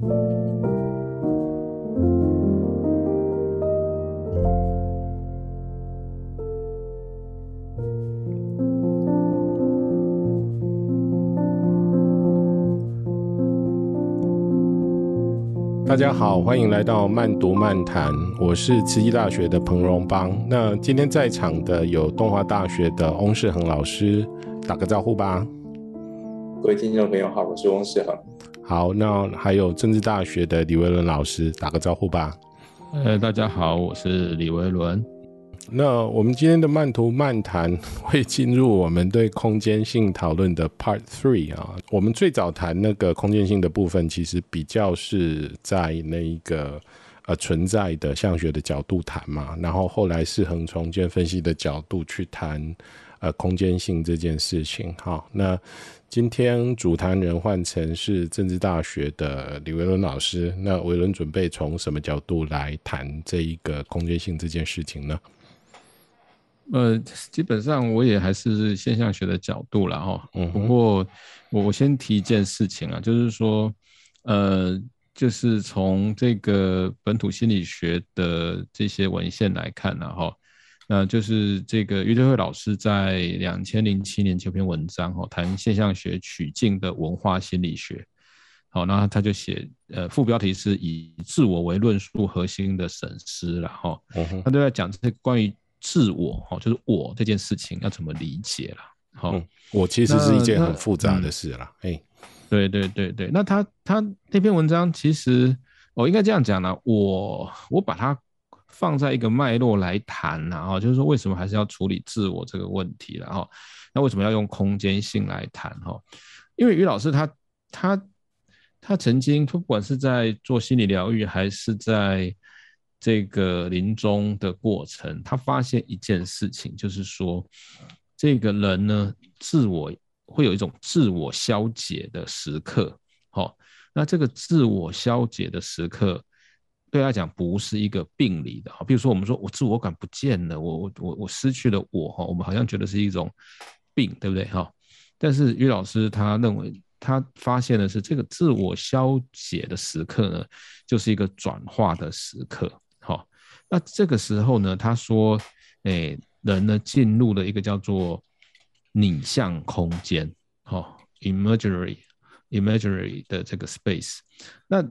大家好，欢迎来到慢读漫谈，我是慈济大学的彭荣邦。那今天在场的有东华大学的翁世恒老师，打个招呼吧。各位听众朋友好，我是翁世恒。好，那还有政治大学的李维伦老师，打个招呼吧。呃，大家好，我是李维伦。那我们今天的漫图漫谈会进入我们对空间性讨论的 Part Three 啊。我们最早谈那个空间性的部分，其实比较是在那一个呃存在的相学的角度谈嘛。然后后来是从重建分析的角度去谈呃空间性这件事情。好，那今天主谈人换成是政治大学的李维伦老师。那维伦准备从什么角度来谈这一个空间性这件事情呢？呃，基本上我也还是现象学的角度了哈。嗯。不过我我先提一件事情啊，就是说，呃，就是从这个本土心理学的这些文献来看呢，哈，那就是这个余德慧老师在两千零七年这篇文章哦，谈现象学取径的文化心理学。好，那他就写，呃，副标题是以自我为论述核心的审思了哈。嗯。他都在讲这个关于。自我哈，就是我这件事情要怎么理解了？好、嗯，我其实是一件很复杂的事了。哎、嗯，对对对对，那他他那篇文章其实我应该这样讲呢，我我把它放在一个脉络来谈，然后就是说为什么还是要处理自我这个问题，然后那为什么要用空间性来谈？哈，因为于老师他他他曾经不管是在做心理疗愈还是在这个临终的过程，他发现一件事情，就是说，这个人呢，自我会有一种自我消解的时刻。好，那这个自我消解的时刻，对他讲不是一个病理的。哈，比如说我们说我自我感不见了，我我我我失去了我哈，我们好像觉得是一种病，对不对？哈，但是于老师他认为，他发现的是这个自我消解的时刻呢，就是一个转化的时刻。好，那这个时候呢，他说，诶、人呢进入了一个叫做拟像空间，好，imaginary，imaginary 的这个 space。那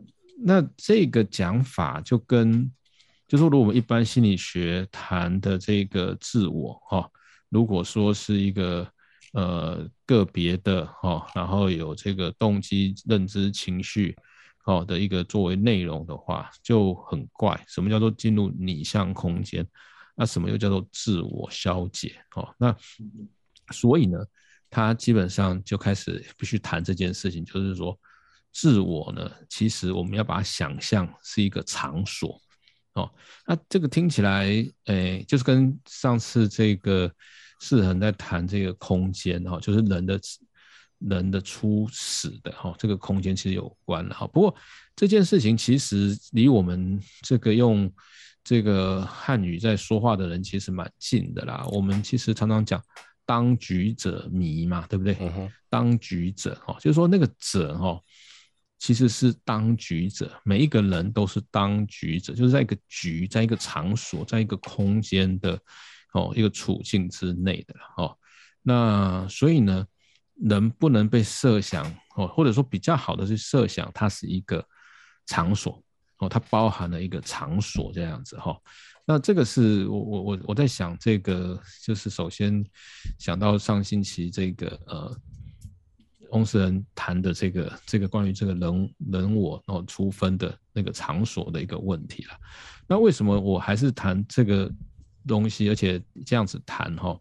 那这个讲法就跟，就说如果我们一般心理学谈的这个自我，哈，如果说是一个呃个别的，哈，然后有这个动机、认知、情绪。好的一个作为内容的话就很怪，什么叫做进入拟像空间？那什么又叫做自我消解？哦，那所以呢，他基本上就开始必须谈这件事情，就是说自我呢，其实我们要把它想象是一个场所。哦，那这个听起来，诶，就是跟上次这个士恒在谈这个空间，哈，就是人的。人的初始的哈，这个空间其实有关了哈。不过这件事情其实离我们这个用这个汉语在说话的人其实蛮近的啦。我们其实常常讲当局者迷嘛，对不对？嗯、当局者哈，就是说那个者哈，其实是当局者，每一个人都是当局者，就是在一个局，在一个场所，在一个空间的哦一个处境之内的哦。那所以呢？人不能被设想哦，或者说比较好的是设想，它是一个场所哦，它包含了一个场所这样子哈。那这个是我我我我在想这个，就是首先想到上星期这个呃，翁士恒谈的这个这个关于这个人人我哦出分的那个场所的一个问题了。那为什么我还是谈这个东西，而且这样子谈哈？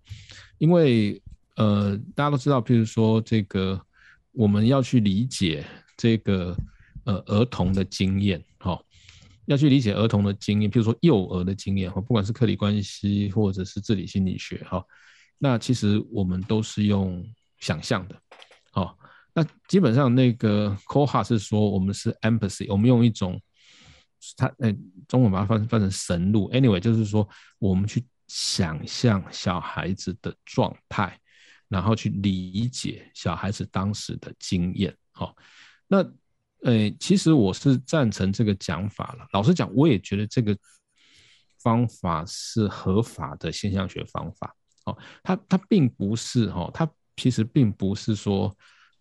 因为。呃，大家都知道，譬如说这个，我们要去理解这个呃儿童的经验，哈，要去理解儿童的经验，譬如说幼儿的经验，哈，不管是客体关系或者是自理心理学，哈，那其实我们都是用想象的，那基本上那个 CoHa 是说我们是 empathy，我们用一种他呃中文把它翻翻成神入，anyway 就是说我们去想象小孩子的状态。然后去理解小孩子当时的经验，好，那诶，其实我是赞成这个讲法了。老实讲，我也觉得这个方法是合法的现象学方法。哦，它它并不是哦，它其实并不是说，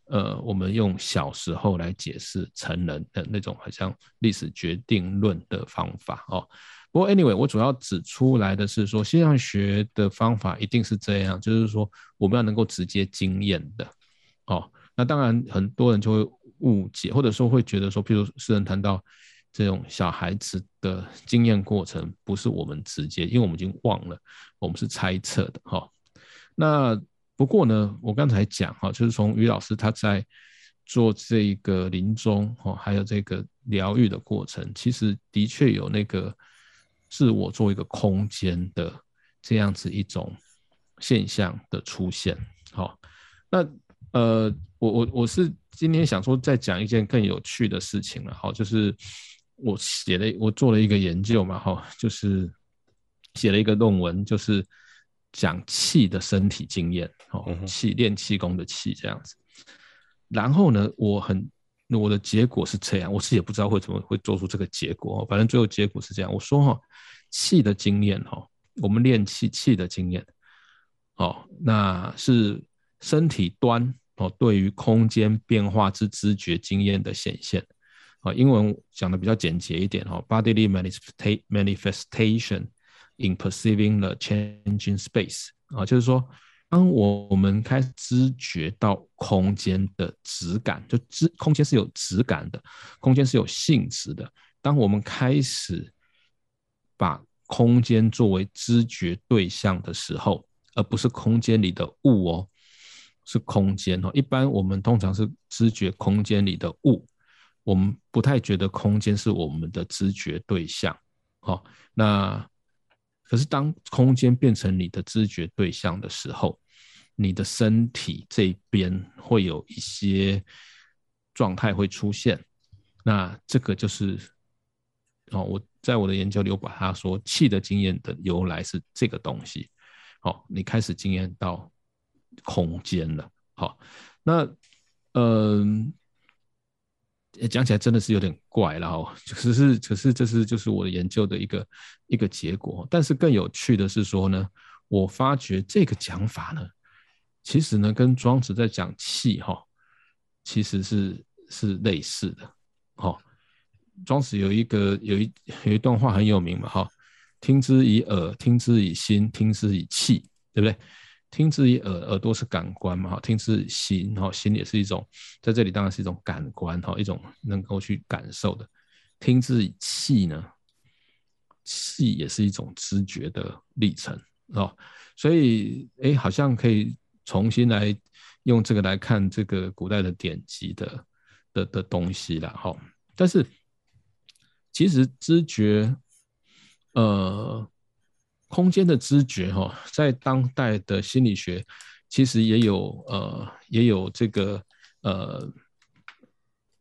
呃，我们用小时候来解释成人的那种好像历史决定论的方法哦。不过 anyway，我主要指出来的是说，现象学的方法一定是这样，就是说我们要能够直接经验的。哦，那当然很多人就会。误解，或者说会觉得说，譬如诗人谈到这种小孩子的经验过程，不是我们直接，因为我们已经忘了，我们是猜测的哈。那不过呢，我刚才讲哈，就是从于老师他在做这个临终哈，还有这个疗愈的过程，其实的确有那个自我做一个空间的这样子一种现象的出现。好，那呃，我我我是。今天想说再讲一件更有趣的事情了，哈，就是我写了我做了一个研究嘛，哈，就是写了一个论文，就是讲气的身体经验，哦，气练气功的气这样子。然后呢，我很我的结果是这样，我自己也不知道为什么会做出这个结果，反正最后结果是这样。我说哈，气的经验哈，我们练气气的经验，哦，那是身体端。哦，对于空间变化之知觉经验的显现，啊，英文讲的比较简洁一点哈，bodily manifestation in perceiving the changing space，啊，就是说，当我们开始知觉到空间的质感，就知空间是有质感的，空间是有性质的。当我们开始把空间作为知觉对象的时候，而不是空间里的物哦。是空间哦，一般我们通常是知觉空间里的物，我们不太觉得空间是我们的知觉对象。好，那可是当空间变成你的知觉对象的时候，你的身体这边会有一些状态会出现。那这个就是哦，我在我的研究里，我把它说气的经验的由来是这个东西。好，你开始经验到。空间了，好，那嗯，讲起来真的是有点怪了哈。可是，可是这是就是我的研究的一个一个结果。但是更有趣的是说呢，我发觉这个讲法呢，其实呢跟庄子在讲气哈，其实是是类似的。好，庄子有一个有一有一段话很有名嘛哈，听之以耳，听之以心，听之以气，对不对？听之以耳，耳朵是感官嘛？哈，听之心，哈，心也是一种，在这里当然是一种感官，哈，一种能够去感受的。听之以气呢，气也是一种知觉的历程，哦，所以，哎，好像可以重新来用这个来看这个古代的典籍的的的东西了，哈。但是，其实知觉，呃。空间的知觉，哈，在当代的心理学其实也有呃，也有这个呃，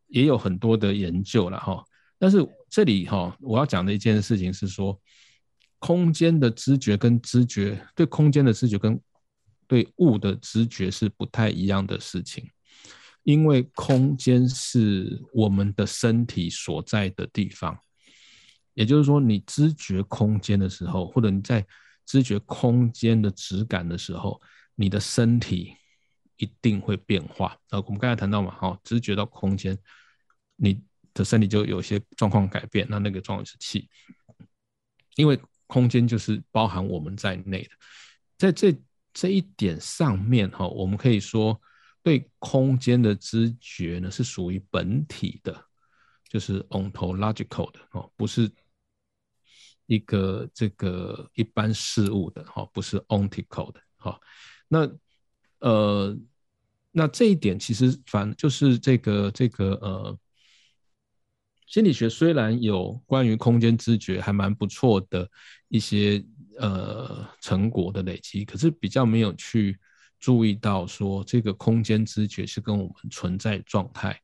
也有很多的研究了哈。但是这里哈，我要讲的一件事情是说，空间的知觉跟知觉，对空间的知觉跟对物的知觉是不太一样的事情，因为空间是我们的身体所在的地方。也就是说，你知觉空间的时候，或者你在知觉空间的质感的时候，你的身体一定会变化。呃，我们刚才谈到嘛，好，知觉到空间，你的身体就有些状况改变。那那个状况是气，因为空间就是包含我们在内的。在这这一点上面，哈，我们可以说，对空间的知觉呢，是属于本体的，就是 ontological 的哦，不是。一个这个一般事物的哈，不是 ontical 的哈。那呃，那这一点其实反就是这个这个呃，心理学虽然有关于空间知觉还蛮不错的一些呃成果的累积，可是比较没有去注意到说这个空间知觉是跟我们存在状态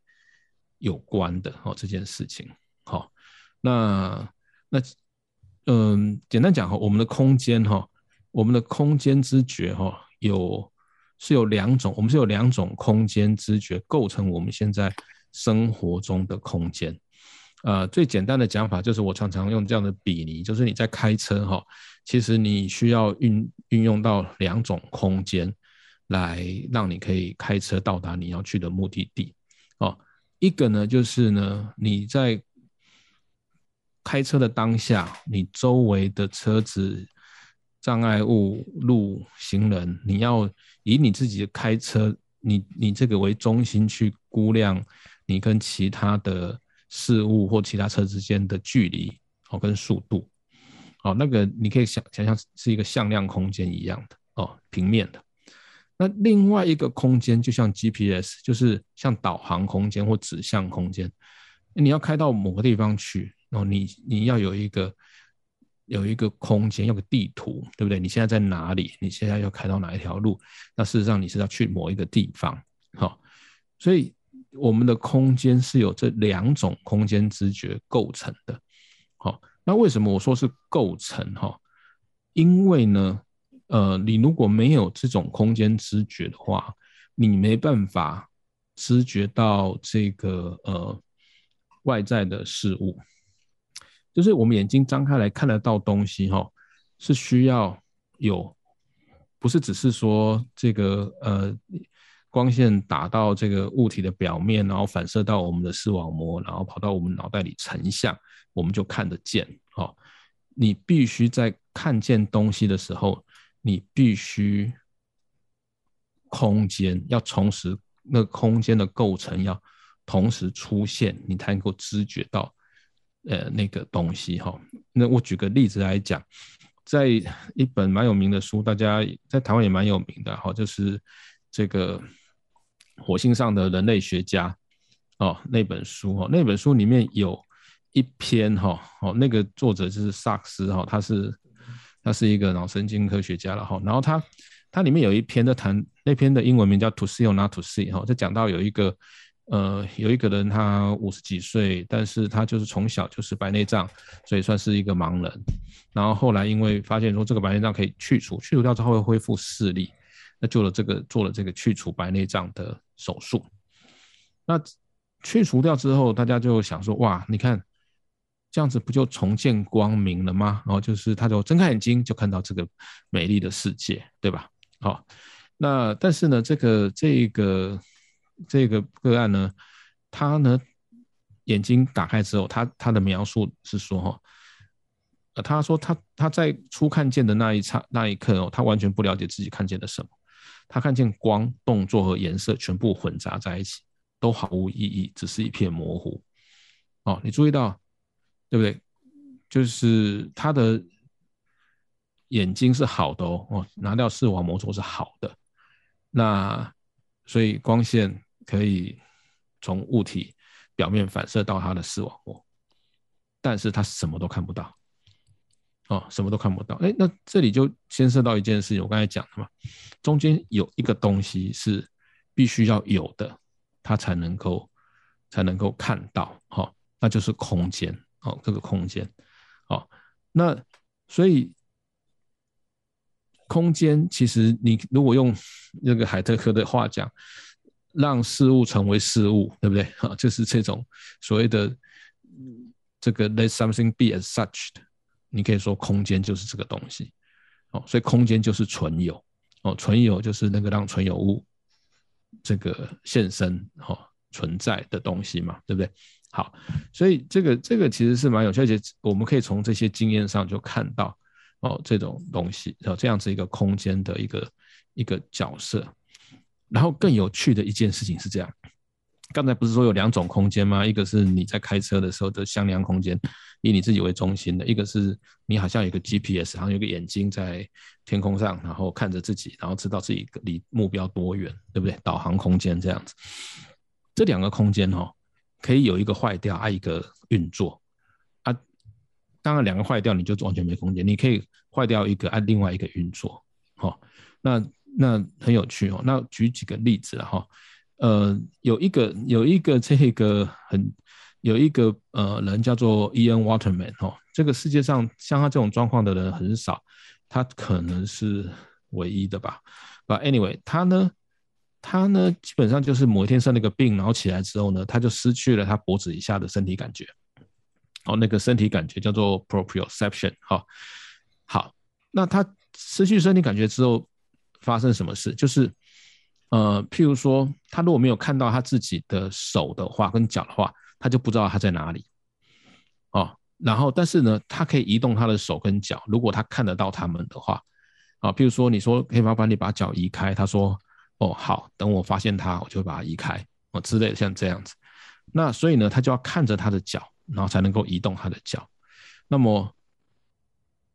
有关的哦，这件事情。好，那那。嗯，简单讲哈，我们的空间哈，我们的空间知觉哈，有是有两种，我们是有两种空间知觉构成我们现在生活中的空间。呃，最简单的讲法就是我常常用这样的比拟，就是你在开车哈，其实你需要运运用到两种空间，来让你可以开车到达你要去的目的地。哦，一个呢就是呢你在开车的当下，你周围的车子、障碍物、路、行人，你要以你自己的开车，你你这个为中心去估量你跟其他的。事物或其他车之间的距离，哦，跟速度，哦，那个你可以想想象是一个向量空间一样的，哦，平面的。那另外一个空间就像 GPS，就是像导航空间或指向空间。你要开到某个地方去，哦，你你要有一个有一个空间，有个地图，对不对？你现在在哪里？你现在要开到哪一条路？那事实上你是要去某一个地方，好，所以。我们的空间是由这两种空间知觉构成的，好，那为什么我说是构成哈？因为呢，呃，你如果没有这种空间知觉的话，你没办法知觉到这个呃外在的事物，就是我们眼睛张开来看得到东西哈，是需要有，不是只是说这个呃。光线打到这个物体的表面，然后反射到我们的视网膜，然后跑到我们脑袋里成像，我们就看得见。哦，你必须在看见东西的时候，你必须空间要同时，那空间的构成要同时出现，你才能够知觉到呃那个东西。哈，那我举个例子来讲，在一本蛮有名的书，大家在台湾也蛮有名的，哈，就是这个。火星上的人类学家，哦，那本书哦，那本书里面有一篇哈，哦，那个作者就是萨克斯哈，他是他是一个脑神经科学家了哈，然后他他里面有一篇在谈，那篇的英文名叫 To See or Not to See 哈，就讲到有一个呃有一个人他五十几岁，但是他就是从小就是白内障，所以算是一个盲人，然后后来因为发现说这个白内障可以去除，去除掉之后会恢复视力。那做了这个做了这个去除白内障的手术，那去除掉之后，大家就想说，哇，你看这样子不就重见光明了吗？然后就是他就睁开眼睛就看到这个美丽的世界，对吧？好，那但是呢，这个这个这个个案呢，他呢眼睛打开之后，他他的描述是说，哈，呃，他说他他在初看见的那一刹那一刻哦，他完全不了解自己看见了什么。他看见光、动作和颜色全部混杂在一起，都毫无意义，只是一片模糊。哦，你注意到，对不对？就是他的眼睛是好的哦，哦，拿掉视网膜之后是好的。那所以光线可以从物体表面反射到它的视网膜，但是它什么都看不到。哦，什么都看不到。哎，那这里就牵涉到一件事情，我刚才讲的嘛，中间有一个东西是必须要有的，它才能够才能够看到，哈、哦，那就是空间，哦，这个空间，哦，那所以空间其实你如果用那个海特克的话讲，让事物成为事物，对不对？哈、就是这种所谓的这个 let something be as such 的。你可以说空间就是这个东西，哦，所以空间就是存有，哦，存有就是那个让存有物这个现身，哦，存在的东西嘛，对不对？好，所以这个这个其实是蛮有趣，而且我们可以从这些经验上就看到，哦，这种东西，然后这样子一个空间的一个一个角色，然后更有趣的一件事情是这样。刚才不是说有两种空间吗？一个是你在开车的时候的向量空间，以你自己为中心的；一个是你好像有个 GPS，好像有个眼睛在天空上，然后看着自己，然后知道自己离目标多远，对不对？导航空间这样子。这两个空间哦，可以有一个坏掉，啊一个运作。当然两个坏掉你就完全没空间，你可以坏掉一个，按另外一个运作。好，那那很有趣哦。那举几个例子哈。呃，有一个有一个这个很有一个呃人叫做 Ian Waterman 哦，这个世界上像他这种状况的人很少，他可能是唯一的吧。But anyway，他呢他呢基本上就是某一天生了一个病，然后起来之后呢，他就失去了他脖子以下的身体感觉。哦，那个身体感觉叫做 proprioception。好，好，那他失去身体感觉之后发生什么事？就是，呃，譬如说，他如果没有看到他自己的手的话，跟脚的话，他就不知道他在哪里。哦，然后，但是呢，他可以移动他的手跟脚，如果他看得到他们的话，啊，譬如说，你说可以麻烦你把脚移开，他说，哦，好，等我发现他，我就会把它移开，哦，之类的，像这样子。那所以呢，他就要看着他的脚。然后才能够移动他的脚，那么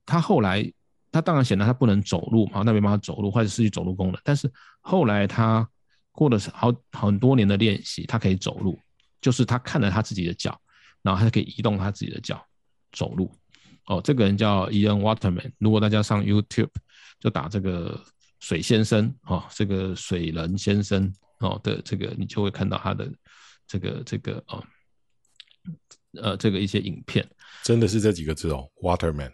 他后来，他当然显然他不能走路嘛，那没办法走路或者失去走路功能。但是后来他过了好很多年的练习，他可以走路，就是他看了他自己的脚，然后他可以移动他自己的脚走路。哦，这个人叫 Ian Waterman，如果大家上 YouTube 就打这个水先生哦，这个水人先生哦的这个，你就会看到他的这个这个哦。呃，这个一些影片真的是这几个字哦，Waterman，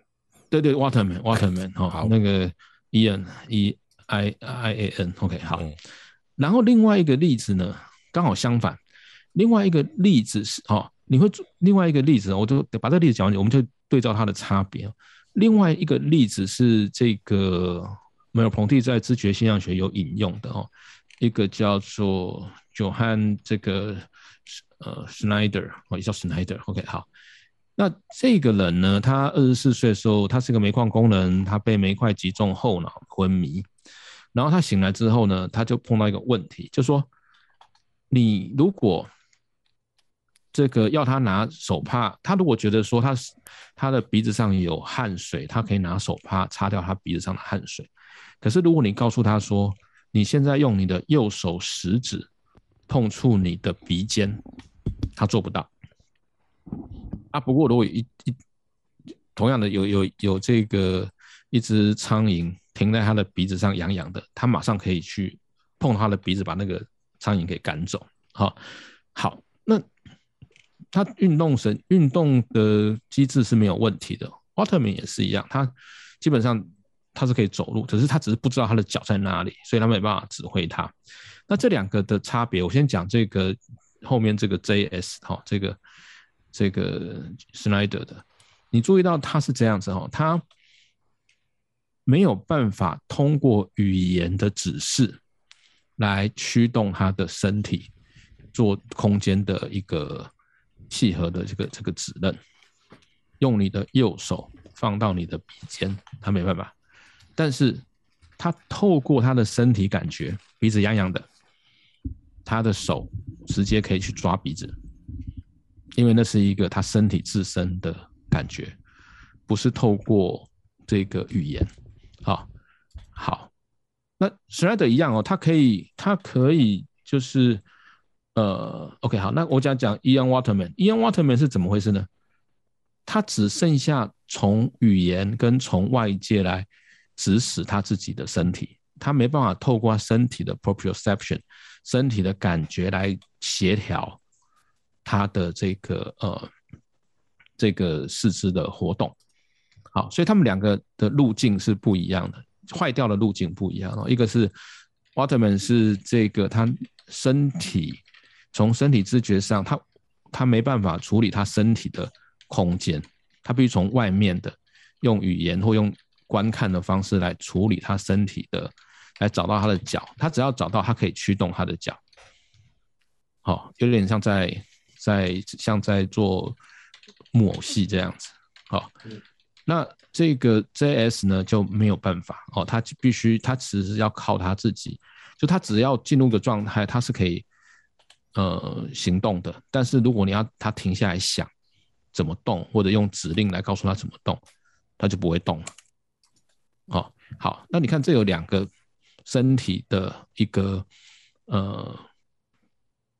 对对，Waterman，Waterman，哈，好那个 Ian E I I A N，OK，、okay, 好。嗯、然后另外一个例子呢，刚好相反，另外一个例子是哦，你会做另外一个例子，我就把这个例子讲完，我们就对照它的差别。另外一个例子是这个梅尔彭蒂在知觉现象学有引用的哦，一个叫做 Johann 这个。呃，Schneider 哦，也叫 Schneider，OK，好。那这个人呢，他二十四岁的时候，他是个煤矿工人，他被煤块击中后脑昏迷。然后他醒来之后呢，他就碰到一个问题，就说，你如果这个要他拿手帕，他如果觉得说他他的鼻子上有汗水，他可以拿手帕擦掉他鼻子上的汗水。可是如果你告诉他说，你现在用你的右手食指碰触你的鼻尖。他做不到啊。不过如果一一同样的有有有这个一只苍蝇停在他的鼻子上痒痒的，他马上可以去碰他的鼻子，把那个苍蝇给赶走。好，好，那他运动神运动的机制是没有问题的。奥特曼也是一样，他基本上他是可以走路，只是他只是不知道他的脚在哪里，所以他没办法指挥他。那这两个的差别，我先讲这个。后面这个 JS 哈，这个这个 Schneider 的，你注意到他是这样子哈，他没有办法通过语言的指示来驱动他的身体做空间的一个契合的这个这个指令。用你的右手放到你的鼻尖，他没办法，但是他透过他的身体感觉，鼻子痒痒的。他的手直接可以去抓鼻子，因为那是一个他身体自身的感觉，不是透过这个语言。好，好，那 s h r e d 一样哦，他可以，他可以就是，呃，OK，好，那我讲讲 Ian Waterman，Ian Waterman 是怎么回事呢？他只剩下从语言跟从外界来指使他自己的身体，他没办法透过身体的 proprioception。身体的感觉来协调他的这个呃这个四肢的活动，好，所以他们两个的路径是不一样的，坏掉的路径不一样哦。一个是 Waterman 是这个他身体从身体知觉上，他他没办法处理他身体的空间，他必须从外面的用语言或用观看的方式来处理他身体的。来找到他的脚，他只要找到，他可以驱动他的脚。好，有点像在在像在做木偶戏这样子。好，那这个 JS 呢就没有办法哦，他必须他其实要靠他自己，就他只要进入个状态，他是可以呃行动的。但是如果你要他停下来想怎么动，或者用指令来告诉他怎么动，他就不会动了。哦，好，那你看这有两个。身体的一个呃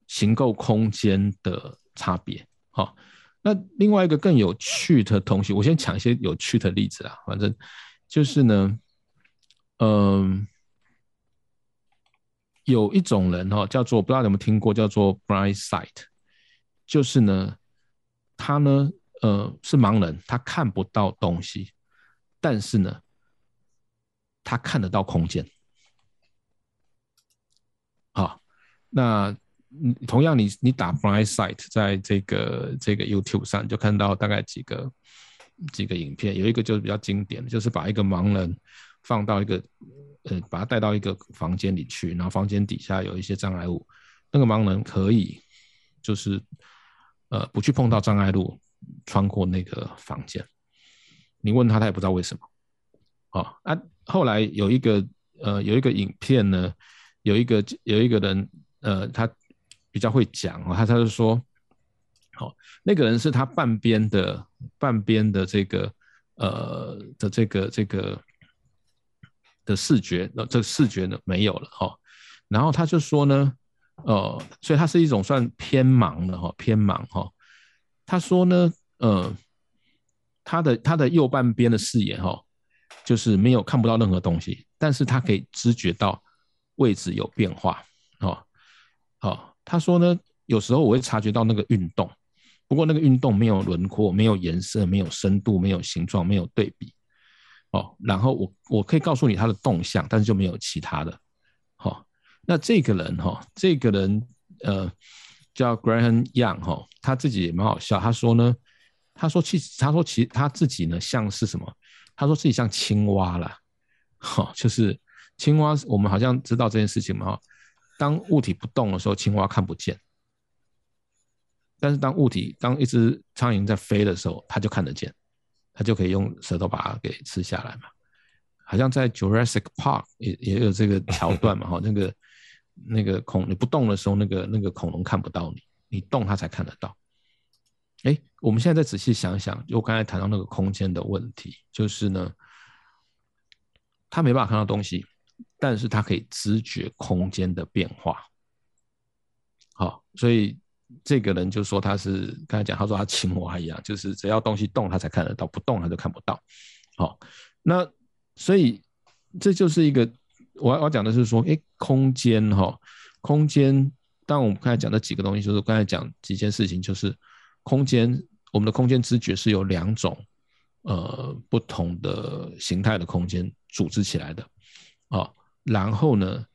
行构空间的差别，好，那另外一个更有趣的东西，我先讲一些有趣的例子啊，反正就是呢，嗯、有一种人哈，叫做不知道你有没有听过，叫做 blind sight，就是呢，他呢，呃，是盲人，他看不到东西，但是呢，他看得到空间。啊、哦，那同样你你打 blind sight 在这个这个 YouTube 上就看到大概几个几个影片，有一个就是比较经典的，就是把一个盲人放到一个呃把他带到一个房间里去，然后房间底下有一些障碍物，那个盲人可以就是呃不去碰到障碍物，穿过那个房间。你问他，他也不知道为什么。哦啊，后来有一个呃有一个影片呢，有一个有一个人呃他比较会讲哦，他他就说，哦那个人是他半边的半边的这个呃的这个这个的视觉，那这个视觉呢没有了哈、哦，然后他就说呢，呃，所以他是一种算偏盲的哈、哦，偏盲哈、哦，他说呢，呃。他的他的右半边的视野哈，就是没有看不到任何东西，但是他可以知觉到位置有变化，好，他说呢，有时候我会察觉到那个运动，不过那个运动没有轮廓，没有颜色，没有深度，没有形状，没有对比，哦，然后我我可以告诉你他的动向，但是就没有其他的，好，那这个人哈，这个人呃叫 Graham Young 哈，他自己也蛮好笑，他说呢。他说：“其实，他说其实他自己呢，像是什么？他说自己像青蛙啦，哈，就是青蛙。我们好像知道这件事情嘛，哈。当物体不动的时候，青蛙看不见；但是当物体，当一只苍蝇在飞的时候，它就看得见，它就可以用舌头把它给吃下来嘛。好像在 Jurassic Park 也也有这个桥段嘛，哈，那个那个恐你不动的时候，那个那个恐龙看不到你，你动它才看得到。”哎，我们现在再仔细想想，就我刚才谈到那个空间的问题，就是呢，它没办法看到东西，但是他可以知觉空间的变化。好，所以这个人就说他是刚才讲，他说他青蛙一样，就是只要东西动，他才看得到，不动他就看不到。好，那所以这就是一个我我讲的是说，哎，空间哈，空间，当我们刚才讲的几个东西，就是刚才讲几件事情，就是。空间，我们的空间知觉是由两种，呃，不同的形态的空间组织起来的，啊、然后呢，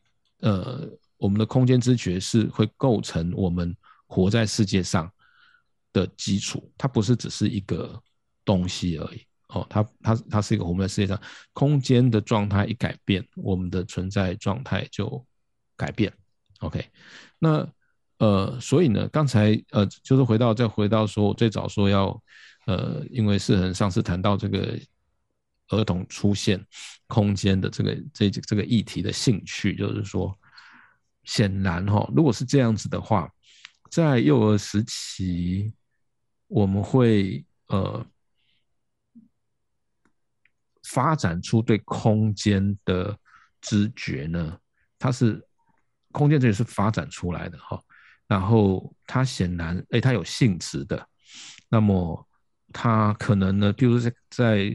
呃，我们的空间知觉是会构成我们活在世界上的基础，它不是只是一个东西而已，哦，它它它是一个我们在世界上空间的状态一改变，我们的存在状态就改变，OK，那。呃，所以呢，刚才呃，就是回到再回到说，最早说要，呃，因为世恒上次谈到这个儿童出现空间的这个这这个议题的兴趣，就是说，显然哈、哦，如果是这样子的话，在幼儿时期，我们会呃发展出对空间的知觉呢，它是空间这也是发展出来的哈。哦然后它显然，哎，它有性质的，那么它可能呢，比如说在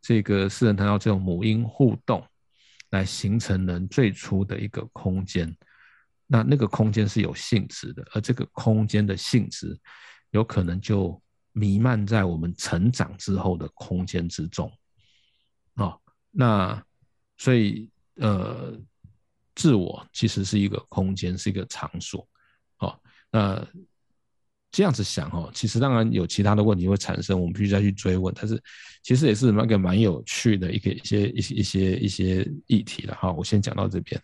这个世人谈到这种母婴互动，来形成人最初的一个空间，那那个空间是有性质的，而这个空间的性质，有可能就弥漫在我们成长之后的空间之中，哦，那所以呃，自我其实是一个空间，是一个场所。那这样子想哦，其实当然有其他的问题会产生，我们必须再去追问。但是其实也是那个蛮有趣的一个一些一些一些一些议题了哈。我先讲到这边。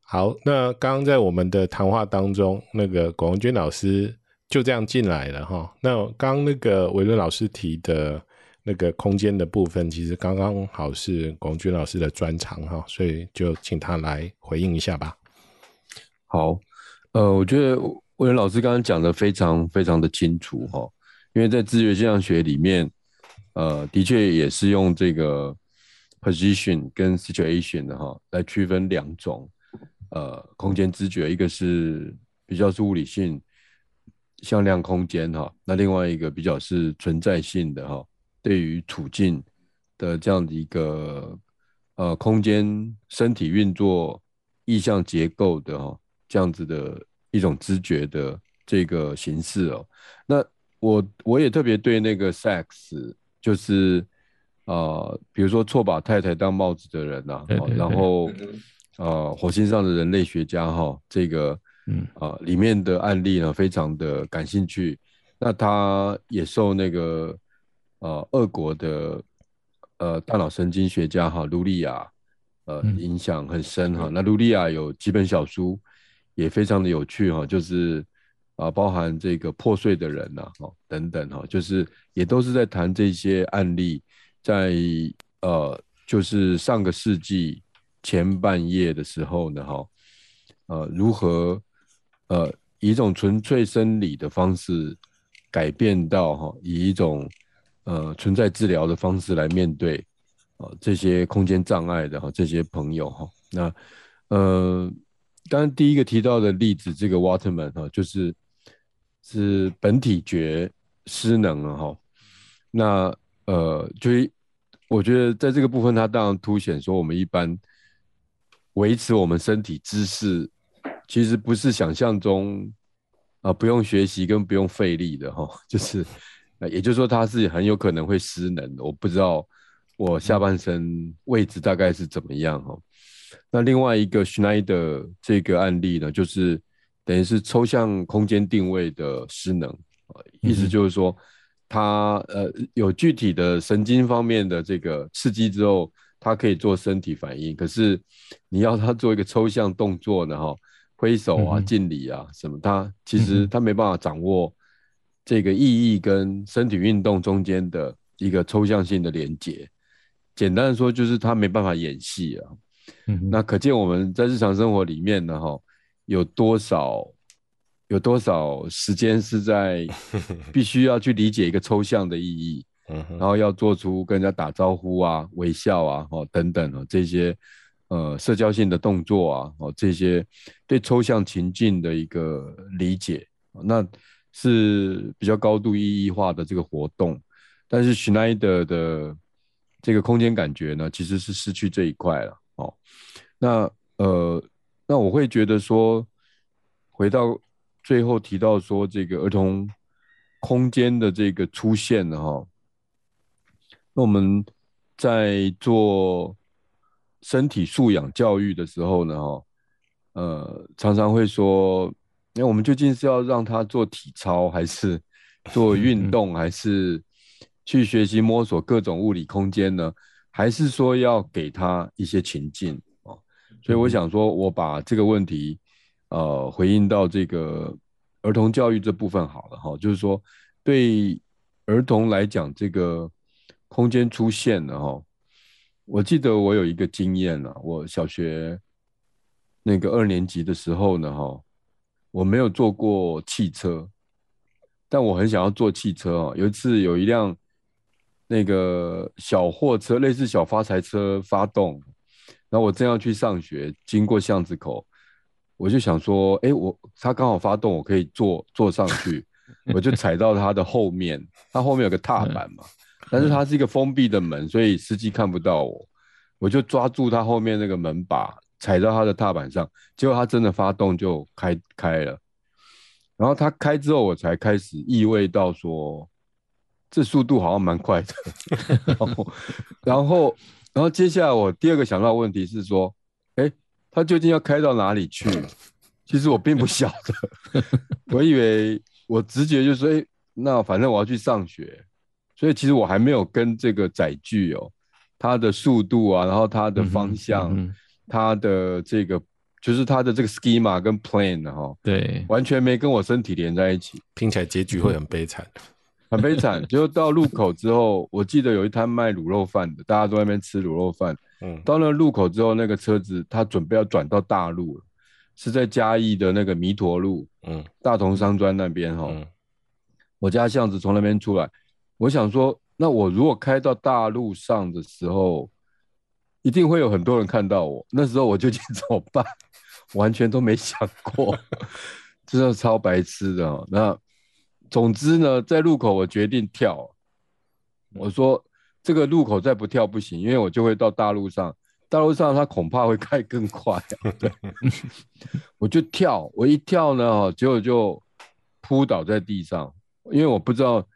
好，那刚刚在我们的谈话当中，那个龚容军老师就这样进来了哈。那刚刚那个维伦老师提的那个空间的部分，其实刚刚好是龚容军老师的专长哈，所以就请他来回应一下吧。好。呃，我觉得维伦老师刚刚讲的非常非常的清楚哈，因为在知觉现象学里面，呃，的确也是用这个 position 跟 situation 的哈来区分两种呃空间知觉，一个是比较是物理性向量空间哈，那另外一个比较是存在性的哈，对于处境的这样的一个呃空间身体运作意向结构的哈。这样子的一种知觉的这个形式哦，那我我也特别对那个 Sachs，就是啊、呃，比如说错把太太当帽子的人呐、啊，然后呃火星上的人类学家哈，这个嗯。啊里面的案例呢非常的感兴趣。那他也受那个呃俄国的呃大脑神经学家哈卢利亚呃影响很深哈。那卢利亚有几本小书也非常的有趣哈，就是。啊，包含这个破碎的人呐、啊，等等哈，就是也都是在谈这些案例，在呃，就是上个世纪前半叶的时候呢，哈，呃，如何呃以一种纯粹生理的方式改变到哈，以一种呃存在治疗的方式来面对啊、这些空间障碍的哈这些朋友哈，那呃，刚刚第一个提到的例子，这个 Waterman 哈，就是。是本体觉失能了哈，那呃，就我觉得在这个部分，它当然凸显说，我们一般维持我们身体姿势，其实不是想象中啊、不用学习跟不用费力的哈，就是，也就是说，它是很有可能会失能的。我不知道我下半身位置大概是怎么样哈。那另外一个 Schneider 这个案例呢，就是。等于是抽象空间定位的失能，意思就是说，他呃有具体的神经方面的这个刺激之后，他可以做身体反应。可是你要他做一个抽象动作呢，哈，挥手啊、敬礼啊什么，他其实他没办法掌握这个意义跟身体运动中间的一个抽象性的连接。简单的说，就是他没办法演戏啊。那可见我们在日常生活里面呢，哈。有多少有多少时间是在 必须要去理解一个抽象的意义，然后要做出跟人家打招呼啊、微笑啊、哦等等哦这些呃社交性的动作啊、哦这些对抽象情境的一个理解，那是比较高度意义化的这个活动。但是 Schneider 的这个空间感觉呢，其实是失去这一块了哦。那呃。那我会觉得说，回到最后提到说这个儿童空间的这个出现了哈，那我们在做身体素养教育的时候呢哈，呃，常常会说，那我们究竟是要让他做体操，还是做运动，还是去学习摸索各种物理空间呢？还是说要给他一些情境？所以我想说，我把这个问题，呃，回应到这个儿童教育这部分好了哈，就是说，对儿童来讲，这个空间出现了哈。我记得我有一个经验了，我小学那个二年级的时候呢哈，我没有坐过汽车，但我很想要坐汽车哦。有一次有一辆那个小货车，类似小发财车发动。然后我正要去上学，经过巷子口，我就想说，哎，我他刚好发动，我可以坐坐上去，我就踩到他的后面，他后面有个踏板嘛，但是它是一个封闭的门，所以司机看不到我，我就抓住他后面那个门把，踩到他的踏板上，结果他真的发动就开开了，然后他开之后，我才开始意味到说，这速度好像蛮快的，然后。然后然后接下来我第二个想到的问题是说，哎，他究竟要开到哪里去？其实我并不晓得，我以为我直觉就是说，哎，那反正我要去上学，所以其实我还没有跟这个载具哦，它的速度啊，然后它的方向，嗯嗯、它的这个就是它的这个 schema 跟 plan 哈、哦，对，完全没跟我身体连在一起，听起来结局会很悲惨。很悲惨，就到路口之后，我记得有一摊卖卤肉饭的，大家都在那边吃卤肉饭。嗯，到那路口之后，那个车子他准备要转到大路了，是在嘉义的那个弥陀路，嗯，大同商专那边哈。嗯，我家巷子从那边出来，我想说，那我如果开到大路上的时候，一定会有很多人看到我。那时候我究竟怎么办？完全都没想过，真的超白痴的。那。总之呢，在路口我决定跳。我说这个路口再不跳不行，因为我就会到大路上。大路上它恐怕会开更快啊。对，我就跳。我一跳呢，结果就扑倒在地上，因为我不知道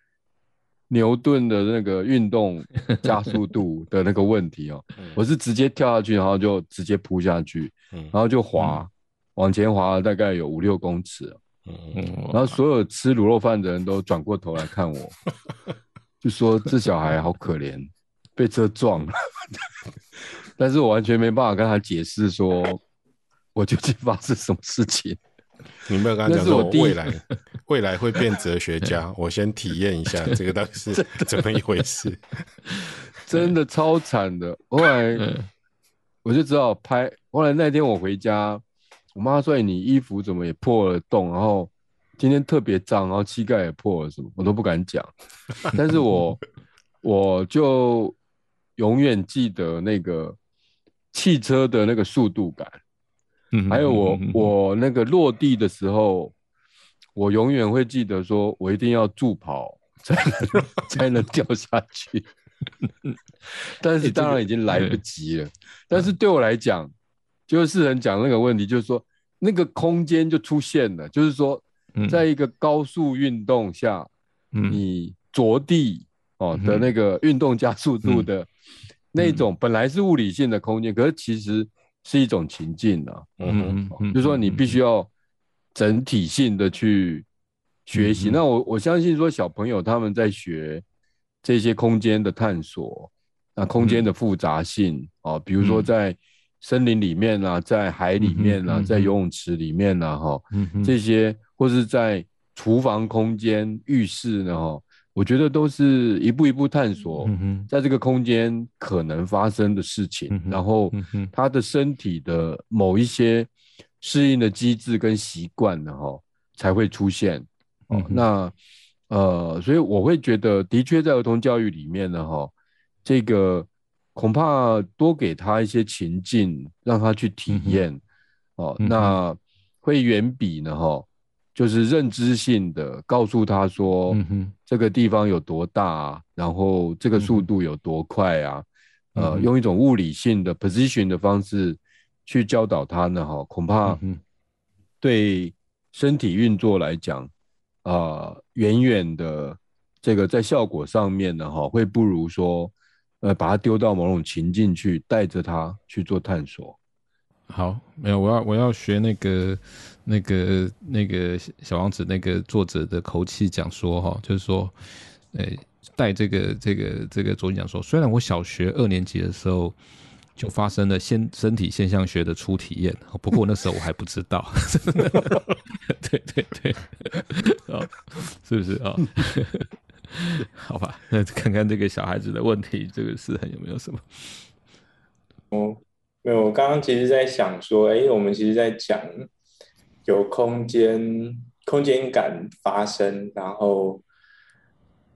牛顿的那个运动加速度的那个问题哦，我是直接跳下去，然后就直接扑下去，然后就滑，往前滑了大概有五六公尺，然后所有吃卤肉饭的人都转过头来看我，就说这小孩好可怜，被车撞了，但是我完全没办法跟他解释说我究竟发生什么事情。你没有跟他讲说未来未来会变哲学家，我先体验一下 这个到底是怎么一回事。真的超惨的，后来我就只好拍。后来那天我回家，我妈说：“你衣服怎么也破了洞？然后今天特别脏，然后膝盖也破了，什么我都不敢讲。”但是我我就永远记得那个汽车的那个速度感。还有我，我那个落地的时候，我永远会记得，说我一定要助跑才能才能掉下去。但是当然已经来不及了。但是对我来讲，就是世人讲那个问题，就是说那个空间就出现了，就是说，在一个高速运动下，你着地哦的那个运动加速度的那种，本来是物理性的空间，可是其实。是一种情境啊，嗯嗯，就是说你必须要整体性的去学习。嗯、那我我相信说小朋友他们在学这些空间的探索，那空间的复杂性啊、嗯，比如说在森林里面啊，在海里面啊，在游泳池里面啊，哈，这些或是在厨房空间、浴室呢，哈。我觉得都是一步一步探索，在这个空间可能发生的事情，嗯、然后他的身体的某一些适应的机制跟习惯呢，哈，才会出现。哦、嗯，那呃，所以我会觉得，的确在儿童教育里面呢，哈，这个恐怕多给他一些情境，让他去体验，嗯、哦，那会远比呢，哈。就是认知性的告诉他说，这个地方有多大啊，然后这个速度有多快啊，呃，用一种物理性的 position 的方式去教导他呢，哈，恐怕对身体运作来讲，啊，远远的这个在效果上面呢，哈，会不如说，呃，把他丢到某种情境去，带着他去做探索。好，没有，我要我要学那个那个那个小王子那个作者的口气讲说哈，就是说，呃，带这个这个这个作品讲说，虽然我小学二年级的时候就发生了现身体现象学的初体验，不过那时候我还不知道，对 对对，啊，是不是啊？好吧，那看看这个小孩子的问题，这个是很有没有什么？哦。没有，我刚刚其实在想说，哎，我们其实在讲有空间、空间感发生，然后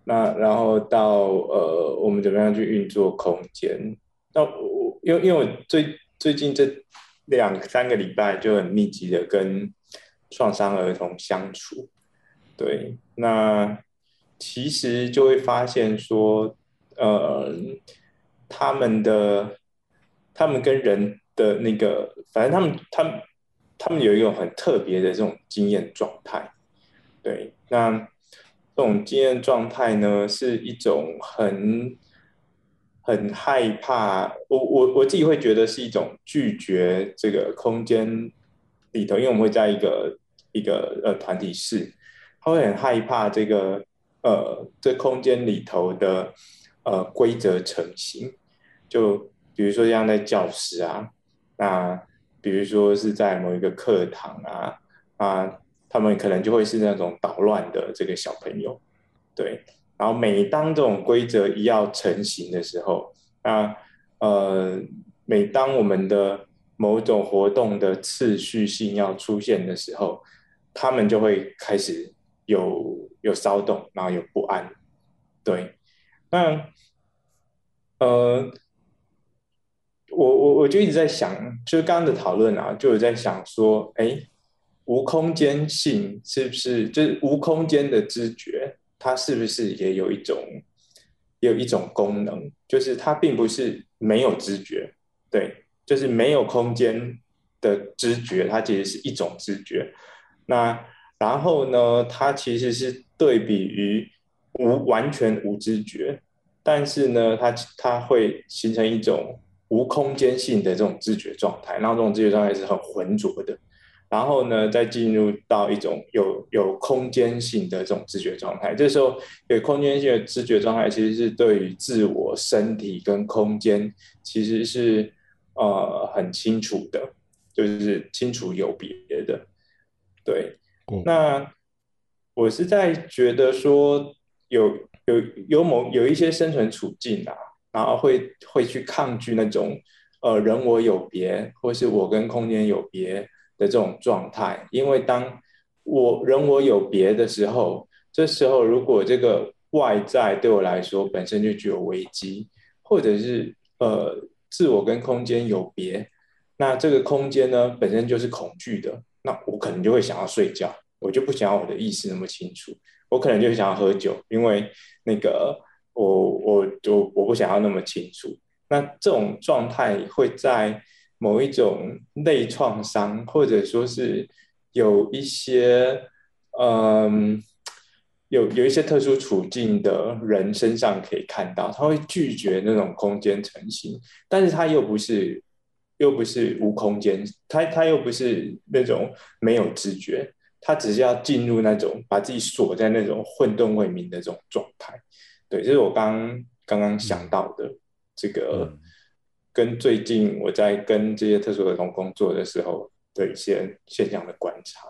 那然后到呃，我们怎么样去运作空间？那我因为因为我最最近这两三个礼拜就很密集的跟创伤儿童相处，对，那其实就会发现说，呃，他们的。他们跟人的那个，反正他们他们他们有一种很特别的这种经验状态，对，那这种经验状态呢，是一种很很害怕，我我我自己会觉得是一种拒绝这个空间里头，因为我们会在一个一个呃团体室，他会很害怕这个呃这空间里头的呃规则成型，就。比如说像在教室啊，那比如说是在某一个课堂啊，啊，他们可能就会是那种捣乱的这个小朋友，对。然后每当这种规则一要成型的时候，那呃，每当我们的某种活动的次序性要出现的时候，他们就会开始有有骚动，然后有不安，对。那呃。我我我就一直在想，就是刚刚的讨论啊，就有在想说，哎，无空间性是不是就是无空间的知觉？它是不是也有一种，也有一种功能，就是它并不是没有知觉，对，就是没有空间的知觉，它其实是一种知觉。那然后呢，它其实是对比于无完全无知觉，但是呢，它它会形成一种无空间性的这种知觉状态，然后这种知觉状态是很浑浊的。然后呢，再进入到一种有有空间性的这种知觉状态。这时候有空间性的知觉状态，其实是对于自我、身体跟空间，其实是呃很清楚的，就是清楚有别的。对，嗯、那我是在觉得说有有有某有一些生存处境啊，然后会会去抗拒那种呃人我有别，或是我跟空间有别。的这种状态，因为当我人我有别的时候，这时候如果这个外在对我来说本身就具有危机，或者是呃自我跟空间有别，那这个空间呢本身就是恐惧的，那我可能就会想要睡觉，我就不想要我的意识那么清楚，我可能就想要喝酒，因为那个我我我我不想要那么清楚，那这种状态会在。某一种内创伤，或者说是有一些嗯，有有一些特殊处境的人身上可以看到，他会拒绝那种空间成型，但是他又不是又不是无空间，他他又不是那种没有知觉，他只是要进入那种把自己锁在那种混沌未明的这种状态。对，这是我刚刚刚想到的这个。嗯跟最近我在跟这些特殊儿童工作的时候的一些现象的观察，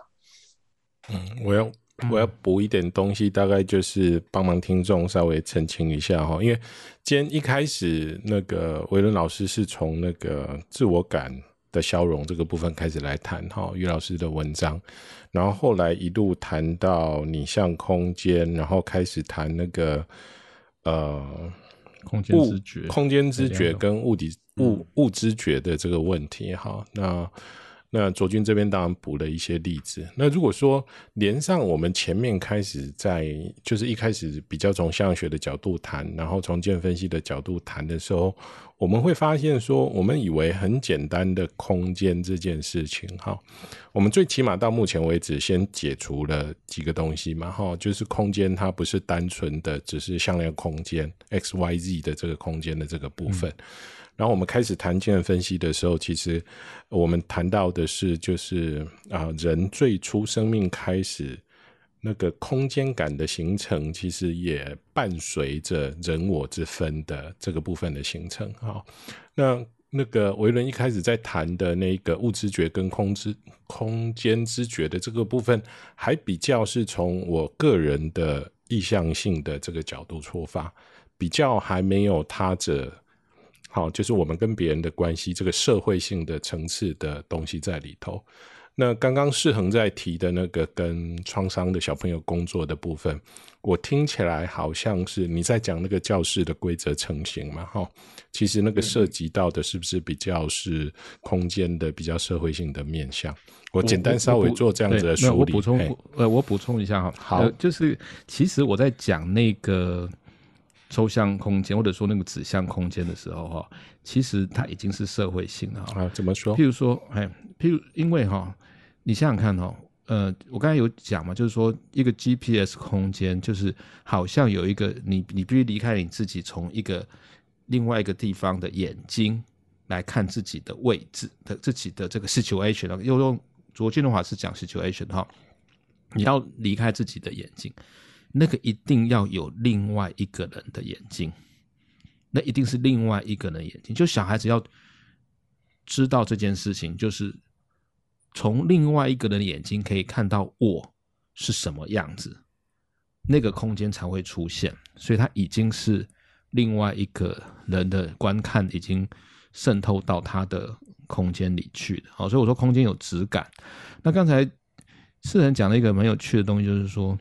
嗯，我要我要补一点东西，大概就是帮忙听众稍微澄清一下哈，因为今天一开始那个维伦老师是从那个自我感的消融这个部分开始来谈哈，于老师的文章，然后后来一路谈到你像空间，然后开始谈那个呃。空间知觉、空间知觉跟物体物物知觉的这个问题，哈，那那卓君这边当然补了一些例子。那如果说连上我们前面开始在，就是一开始比较从象学的角度谈，然后从建分析的角度谈的时候。我们会发现说，我们以为很简单的空间这件事情，哈，我们最起码到目前为止，先解除了几个东西嘛，哈，就是空间它不是单纯的只是向量空间 x y z 的这个空间的这个部分。然后我们开始谈精神分析的时候，其实我们谈到的是，就是啊，人最初生命开始。那个空间感的形成，其实也伴随着人我之分的这个部分的形成。哈，那那个维伦一开始在谈的那个物知觉跟空知空间知觉的这个部分，还比较是从我个人的意向性的这个角度出发，比较还没有他者，好，就是我们跟别人的关系这个社会性的层次的东西在里头。那刚刚世恒在提的那个跟创伤的小朋友工作的部分，我听起来好像是你在讲那个教室的规则成型嘛？哈，其实那个涉及到的是不是比较是空间的比较社会性的面向？我简单稍微做这样子的梳理。我补充，呃，我补充一下哈。好，呃，就是其实我在讲那个抽象空间或者说那个指向空间的时候哈，其实它已经是社会性了啊。怎么说？譬如说，哎，譬如因为哈。你想想看哈，呃，我刚才有讲嘛，就是说一个 GPS 空间，就是好像有一个你，你必须离开你自己，从一个另外一个地方的眼睛来看自己的位置的自己的这个 situation，又用卓军的话是讲 situation 哈，你要离开自己的眼睛，那个一定要有另外一个人的眼睛，那一定是另外一个人眼睛，就小孩子要知道这件事情，就是。从另外一个人的眼睛可以看到我是什么样子，那个空间才会出现。所以它已经是另外一个人的观看，已经渗透到他的空间里去了。好，所以我说空间有质感。那刚才世人讲了一个蛮有趣的东西，就是说，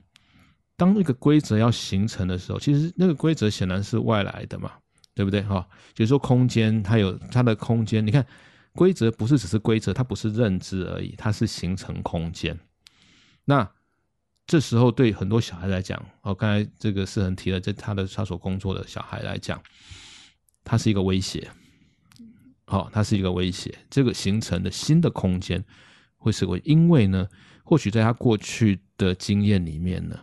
当那个规则要形成的时候，其实那个规则显然是外来的嘛，对不对？哈，就是说空间它有它的空间，你看。规则不是只是规则，它不是认知而已，它是形成空间。那这时候对很多小孩来讲，哦，刚才这个世恒提了，在他的他所工作的小孩来讲，它是一个威胁。好、哦，它是一个威胁。这个形成的新的空间会是为，因为呢，或许在他过去的经验里面呢，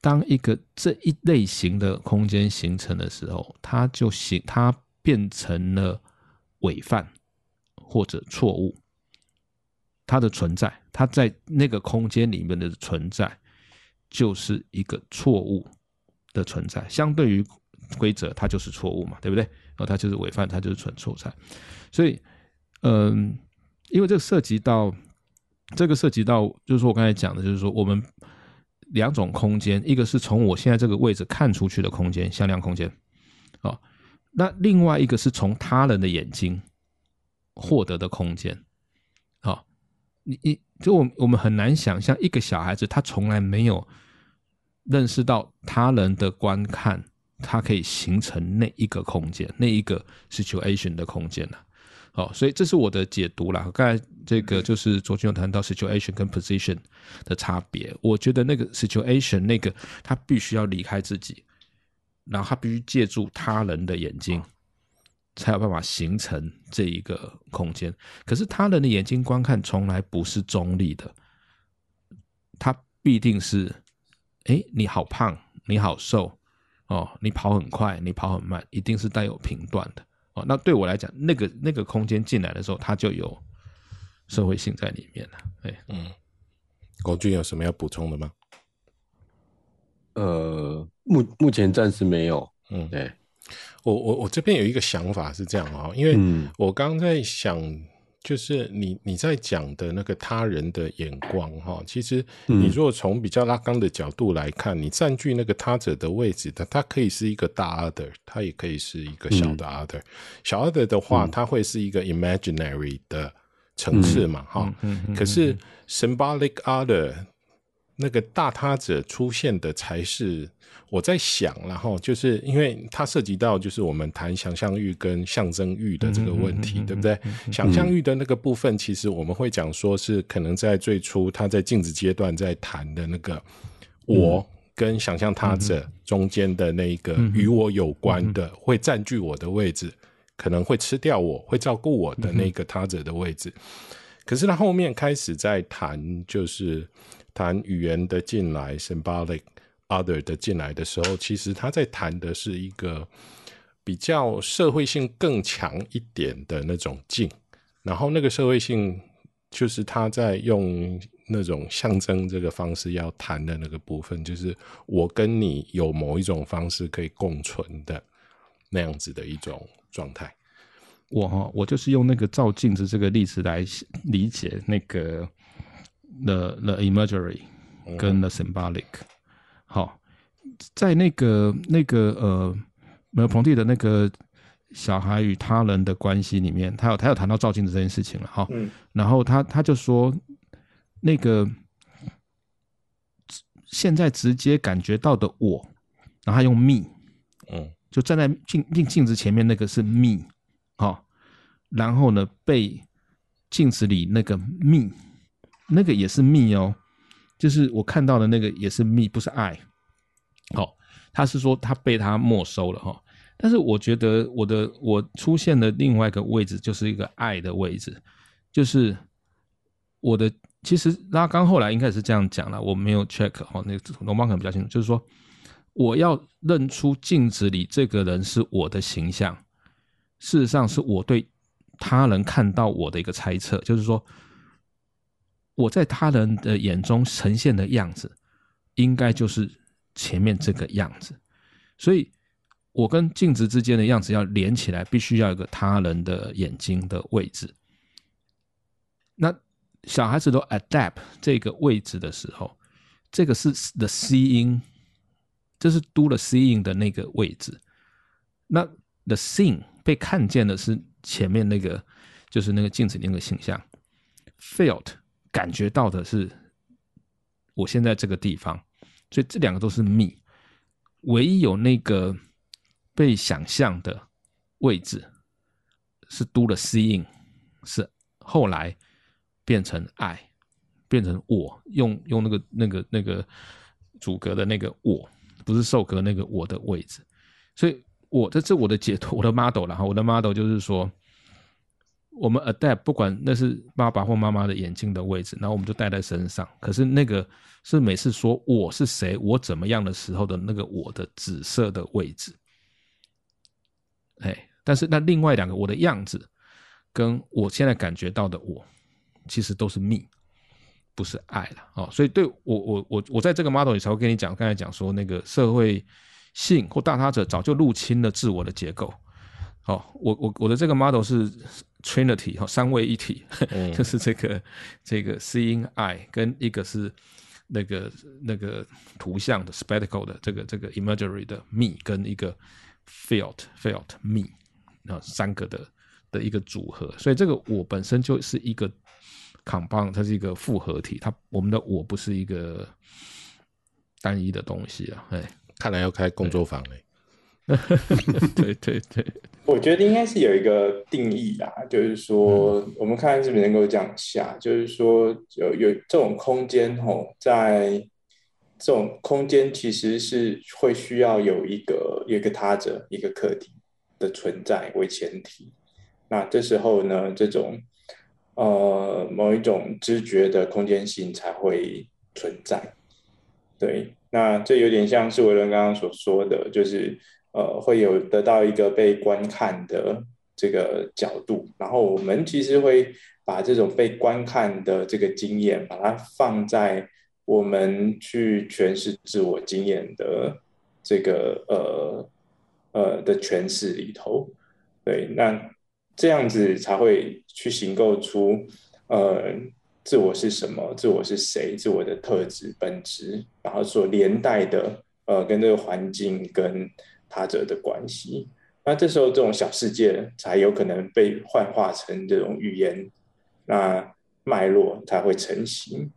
当一个这一类型的空间形成的时候，它就形它变成了伪犯或者错误。它的存在，它在那个空间里面的存在，就是一个错误的存在。相对于规则，它就是错误嘛，对不对？然后它就是违犯，它就是纯错在。所以，嗯，因为这个涉及到，这个涉及到，就是说我刚才讲的，就是说我们两种空间，一个是从我现在这个位置看出去的空间，向量空间，啊，那另外一个是从他人的眼睛获得的空间。你你就我我们很难想象一个小孩子他从来没有认识到他人的观看，他可以形成那一个空间，那一个 situation 的空间了。好，所以这是我的解读啦。刚才这个就是昨天有谈到 situation 跟 position 的差别，我觉得那个 situation 那个他必须要离开自己，然后他必须借助他人的眼睛。才有办法形成这一个空间。可是他人的眼睛观看从来不是中立的，他必定是：哎，你好胖，你好瘦，哦，你跑很快，你跑很慢，一定是带有评断的。哦，那对我来讲，那个那个空间进来的时候，它就有社会性在里面了。哎，嗯，国俊有什么要补充的吗？呃，目目前暂时没有。嗯，对。我我我这边有一个想法是这样啊，因为我刚刚在想，就是你你在讲的那个他人的眼光哈，其实你如果从比较拉刚的角度来看，你占据那个他者的位置，它它可以是一个大 other，它也可以是一个小的 other。小 other 的话，它会是一个 imaginary 的层次嘛，哈。可是 symbolic other 那个大他者出现的才是。我在想，然后就是因为它涉及到就是我们谈想象欲跟象征欲的这个问题，对不对？想象欲的那个部分，其实我们会讲说是可能在最初他在镜子阶段在谈的那个我跟想象他者中间的那个与我有关的，会占据我的位置，可能会吃掉我，会照顾我的那个他者的位置。可是他后面开始在谈，就是谈语言的进来，symbolic。other 的进来的时候，其实他在谈的是一个比较社会性更强一点的那种镜，然后那个社会性就是他在用那种象征这个方式要谈的那个部分，就是我跟你有某一种方式可以共存的那样子的一种状态。我，我就是用那个照镜子这个例子来理解那个 the the imagery 跟 the symbolic。好，在那个那个呃，梅尔庞蒂的那个小孩与他人的关系里面，他有他有谈到照镜子这件事情了哈。嗯。然后他他就说，那个现在直接感觉到的我，然后他用 me，嗯，就站在镜镜镜子前面那个是 me，好，然后呢被镜子里那个 me，那个也是 me 哦。就是我看到的那个也是 me，不是爱。好，他是说他被他没收了哈。但是我觉得我的我出现的另外一个位置就是一个爱的位置，就是我的其实拉刚后来应该是这样讲了，我没有 check 哈，那个龙猫可能比较清楚，就是说我要认出镜子里这个人是我的形象，事实上是我对他人看到我的一个猜测，就是说。我在他人的眼中呈现的样子，应该就是前面这个样子，所以我跟镜子之间的样子要连起来，必须要有一个他人的眼睛的位置。那小孩子都 adapt 这个位置的时候，这个是 the seeing，这是 do the seeing 的那个位置。那 the seeing 被看见的是前面那个，就是那个镜子那个形象，felt。感觉到的是我现在这个地方，所以这两个都是 me，唯一有那个被想象的位置是 do the seeing，是后来变成爱，变成我，用用那个那个那个主格的那个我，不是受格那个我的位置，所以我这是我的解脱，我的 model，然后我的 model 就是说。我们 adapt 不管那是爸爸或妈妈的眼睛的位置，然后我们就戴在身上。可是那个是每次说我是谁，我怎么样的时候的那个我的紫色的位置。哎，但是那另外两个我的样子，跟我现在感觉到的我，其实都是 me，不是爱了哦。所以对我我我我在这个 model 里才会跟你讲，刚才讲说那个社会性或大他者早就入侵了自我的结构。哦，我我我的这个 model 是 Trinity 哈，三位一体，嗯、就是这个这个 Seeing Eye 跟一个是那个那个图像的 spectacle 的这个这个 imagery 的 me 跟一个 felt felt me 啊三个的的一个组合，所以这个我本身就是一个 compound，它是一个复合体，它我们的我不是一个单一的东西啊，哎，看来要开工作坊嘞。对对对，我觉得应该是有一个定义啦，就是说，我们看看是不是能够讲下，就是说有有这种空间吼，在这种空间其实是会需要有一个有一个他者一个客体的存在为前提，那这时候呢，这种呃某一种知觉的空间性才会存在。对，那这有点像是维伦刚刚所说的，就是。呃，会有得到一个被观看的这个角度，然后我们其实会把这种被观看的这个经验，把它放在我们去诠释自我经验的这个呃呃的诠释里头。对，那这样子才会去形构出呃自我是什么，自我是谁，自我的特质本质，然后所连带的呃跟这个环境跟。他者的关系，那这时候这种小世界才有可能被幻化成这种语言，那脉络才会成型。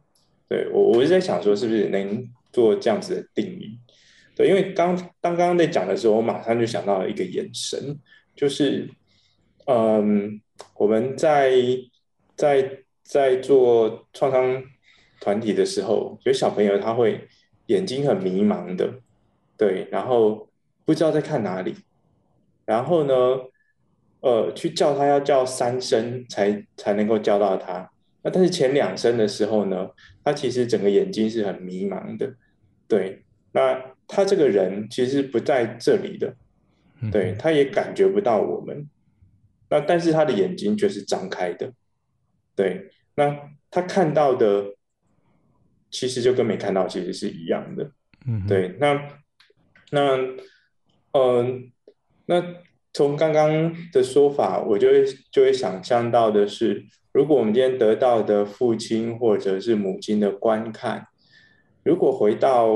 对，我，我是在想说，是不是能做这样子的定义？对，因为刚刚刚在讲的时候，我马上就想到了一个眼神，就是，嗯，我们在在在做创伤团体的时候，有小朋友他会眼睛很迷茫的，对，然后。不知道在看哪里，然后呢，呃，去叫他要叫三声才才能够叫到他。那但是前两声的时候呢，他其实整个眼睛是很迷茫的。对，那他这个人其实不在这里的，对，他也感觉不到我们。那但是他的眼睛却是张开的。对，那他看到的其实就跟没看到其实是一样的。嗯，对，那那。嗯，那从刚刚的说法，我就会就会想象到的是，如果我们今天得到的父亲或者是母亲的观看，如果回到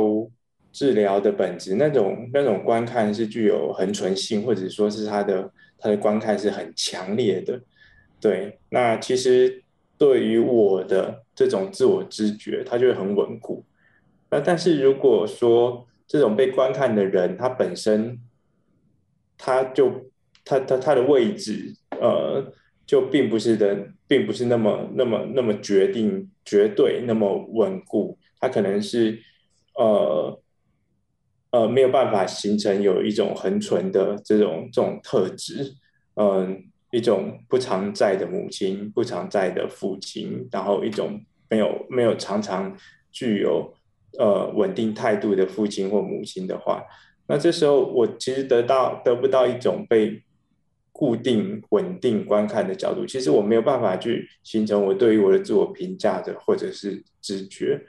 治疗的本质，那种那种观看是具有恒存性，或者说是他的他的观看是很强烈的，对，那其实对于我的这种自我知觉，它就会很稳固。那但是如果说这种被观看的人，他本身，他就他他他的位置，呃，就并不是的，并不是那么那么那么决定绝对那么稳固。他可能是，呃呃，没有办法形成有一种恒存的这种这种特质，嗯、一种不常在的母亲，不常在的父亲，然后一种没有没有常常具有。呃，稳定态度的父亲或母亲的话，那这时候我其实得到得不到一种被固定、稳定观看的角度，其实我没有办法去形成我对于我的自我评价的或者是知觉。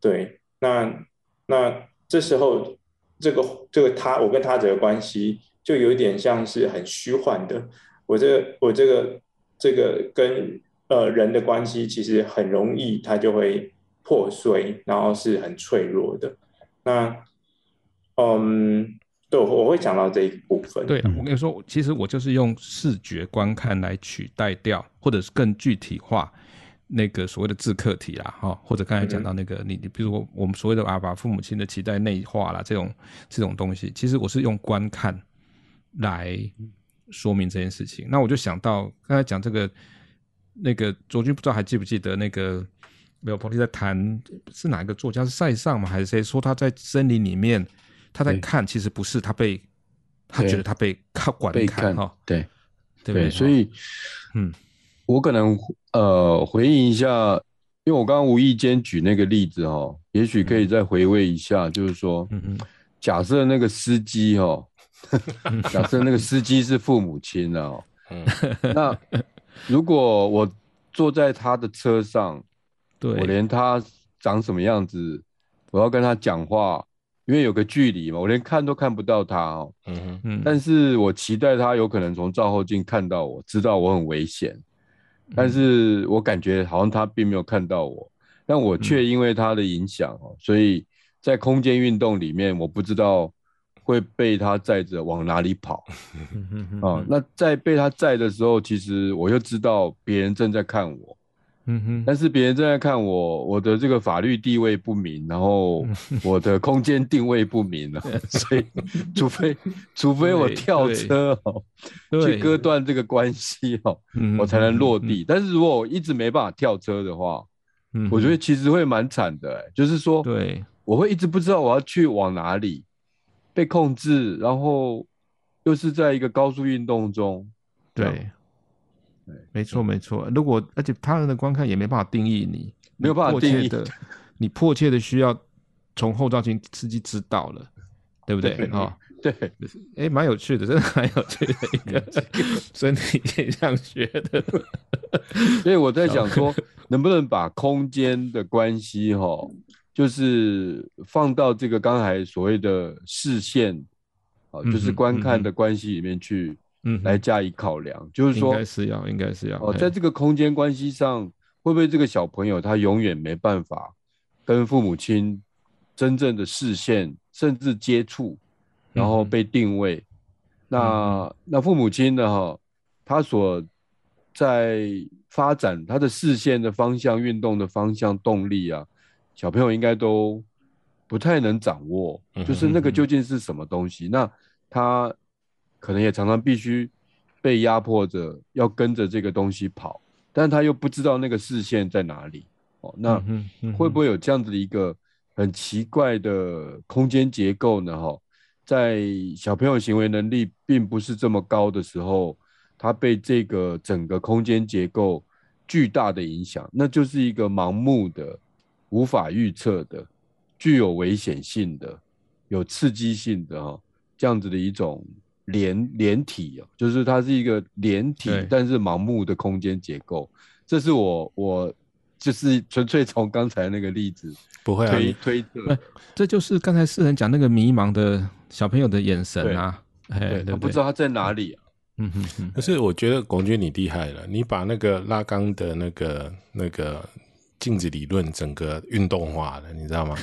对，那那这时候这个这个他，我跟他者的关系就有点像是很虚幻的。我这个我这个这个跟呃人的关系，其实很容易，他就会。破碎，然后是很脆弱的。那，嗯，对，我会讲到这一部分。对，我跟你说，其实我就是用视觉观看来取代掉，或者是更具体化那个所谓的自客体啦，哈，或者刚才讲到那个你，你比如说我们所谓的啊，把父母亲的期待内化啦，这种这种东西，其实我是用观看来说明这件事情。那我就想到刚才讲这个，那个卓君不知道还记不记得那个。没有，彭丽在谈是哪一个作家是塞尚吗？还是谁说他在森林里面他在看？其实不是他被他觉得他被看管看哈。对对，对，所以嗯，我可能呃回应一下，因为我刚刚无意间举那个例子哦，也许可以再回味一下，嗯、就是说，假设那个司机哦，假设那个司机是父母亲哦，那如果我坐在他的车上，对我连他长什么样子，我要跟他讲话。因为有个距离嘛，我连看都看不到他哦。嗯哼，但是我期待他有可能从照后镜看到我，知道我很危险。但是我感觉好像他并没有看到我，但我却因为他的影响哦，所以在空间运动里面，我不知道会被他载着往哪里跑。啊，那在被他载的时候，其实我又知道别人正在看我。嗯哼，但是别人正在看我，我的这个法律地位不明，然后我的空间定位不明 了，所以除非除非我跳车哦，去割断这个关系哦，我才能落地。但是如果我一直没办法跳车的话，我觉得其实会蛮惨的，欸，就是说，对，我会一直不知道我要去往哪里，被控制，然后又是在一个高速运动中，对。对，没错没错。如果而且他人的观看也没办法定义你，没有办法定义的，你迫切的需要从后照镜司机知道了，对不对？啊，对，哎，蛮有趣的，真的蛮有趣的一个 身体现象学的。所以我在想说，能不能把空间的关系哈，就是放到这个刚才所谓的视线啊，就是观看的关系里面去。嗯，来加以考量，就是说，应该是要，应该是要。哦，在这个空间关系上，会不会这个小朋友他永远没办法跟父母亲真正的视线甚至接触，然后被定位？嗯、那、嗯、那父母亲呢？哈，他所在发展他的视线的方向、运动的方向、动力啊，小朋友应该都不太能掌握，就是那个究竟是什么东西？嗯、那他。可能也常常必须被压迫着要跟着这个东西跑，但他又不知道那个视线在哪里哦。那会不会有这样子的一个很奇怪的空间结构呢？哈，在小朋友行为能力并不是这么高的时候，他被这个整个空间结构巨大的影响，那就是一个盲目的、无法预测的、具有危险性的、有刺激性的哈，这样子的一种。连连体哦，就是它是一个连体，但是盲目的空间结构。这是我我就是纯粹从刚才那个例子不会推推测，这就是刚才世人讲那个迷茫的小朋友的眼神啊，对，他不知道他在哪里啊。嗯哼哼。可是我觉得龚军你厉害了，你把那个拉缸的那个那个。镜子理论整个运动化了，你知道吗？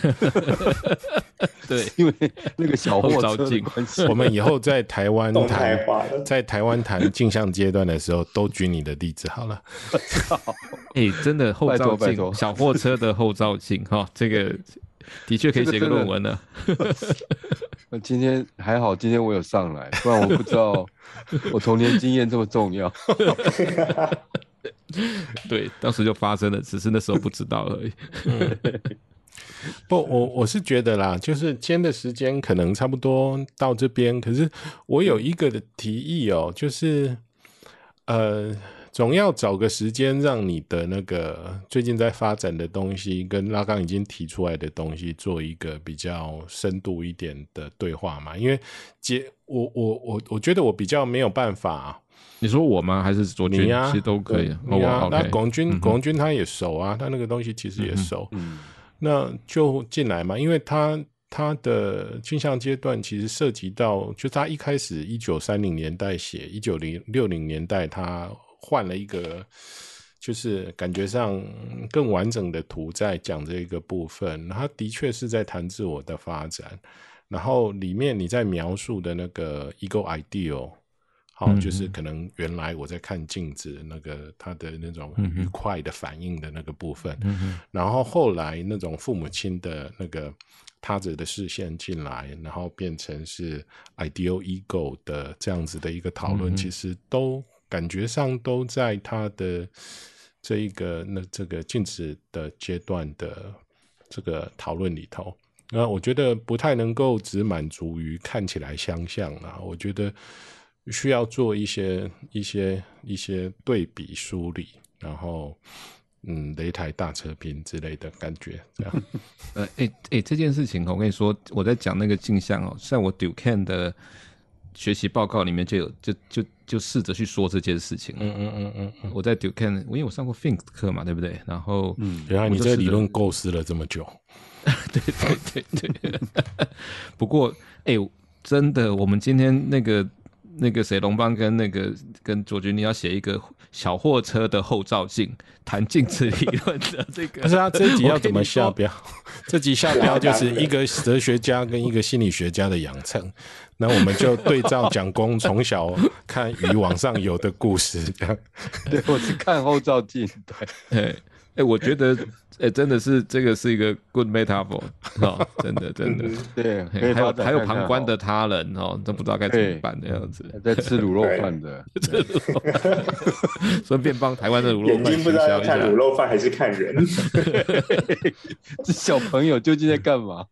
对，因为那个小货照镜，我们以后在台湾谈，在台湾谈镜像阶段的时候，都举你的例子好了。哎、欸，真的后照镜，小货车的后照镜哈，这个的确可以写个论文了。那今天还好，今天我有上来，不然我不知道 我童年经验这么重要。对，当时就发生了，只是那时候不知道而已。不，我我是觉得啦，就是今天的时间可能差不多到这边。可是我有一个的提议哦，就是呃，总要找个时间让你的那个最近在发展的东西，跟拉刚已经提出来的东西做一个比较深度一点的对话嘛。因为结我我我我觉得我比较没有办法。你说我吗？还是昨天？呀，其实都可以。你啊，那龚军，龚军他也熟啊，他那个东西其实也熟。嗯，那就进来嘛，因为他他的镜像阶段其实涉及到，就他一开始一九三零年代写，一九零六零年代他换了一个，就是感觉上更完整的图在讲这一个部分。他的确是在谈自我的发展，然后里面你在描述的那个 ego ideal。好，就是可能原来我在看镜子那个他的那种愉快的反应的那个部分，然后后来那种父母亲的那个他者的视线进来，然后变成是 ideal ego 的这样子的一个讨论，其实都感觉上都在他的这一个那这个镜子的阶段的这个讨论里头，那我觉得不太能够只满足于看起来相像啊，我觉得。需要做一些一些一些对比梳理，然后嗯，擂台大扯平之类的感觉，这样。呃，哎、哎、这件事情我跟你说，我在讲那个镜像哦，在我 Duquesne 的学习报告里面就有，就就就试着去说这件事情。嗯嗯嗯嗯嗯，我在 Duquesne，因为我上过 Fink 课嘛，对不对？然后，嗯，原来你这个理论构思了这么久。对对对对。不过，哎、欸，真的，我们今天那个。那个谁，龙邦跟那个跟左君，你要写一个小货车的后照镜，谈镜子理论的这个。不是啊，这一集要怎么下标？这集下标 就是一个哲学家跟一个心理学家的养成。那我们就对照蒋公从小看鱼往上游的故事，这样。对，我是看后照镜。对。哎、欸，我觉得，哎、欸，真的是这个是一个 good metaphor 哦，真的真的，对，还有还有旁观的他人哦，都不知道该怎么办的样子，在吃卤肉饭的 顺便帮台湾的卤肉饭眼睛不知道要看卤肉饭还是看人，这小朋友究竟在干嘛？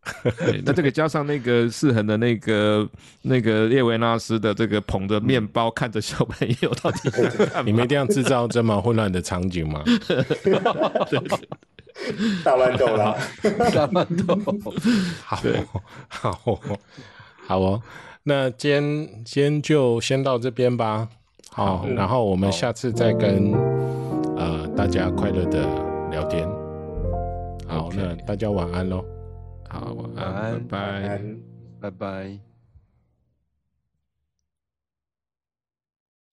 那这个加上那个世恒的那个那个列维纳斯的这个捧着面包看着小朋友，到底你们一定要制造这么混乱的场景吗？对 大乱斗啦，大乱斗，好，好，好哦。那今天今天就先到这边吧。好，然后我们下次再跟呃大家快乐的聊天。好，那大家晚安喽。好，晚安，拜拜，拜拜。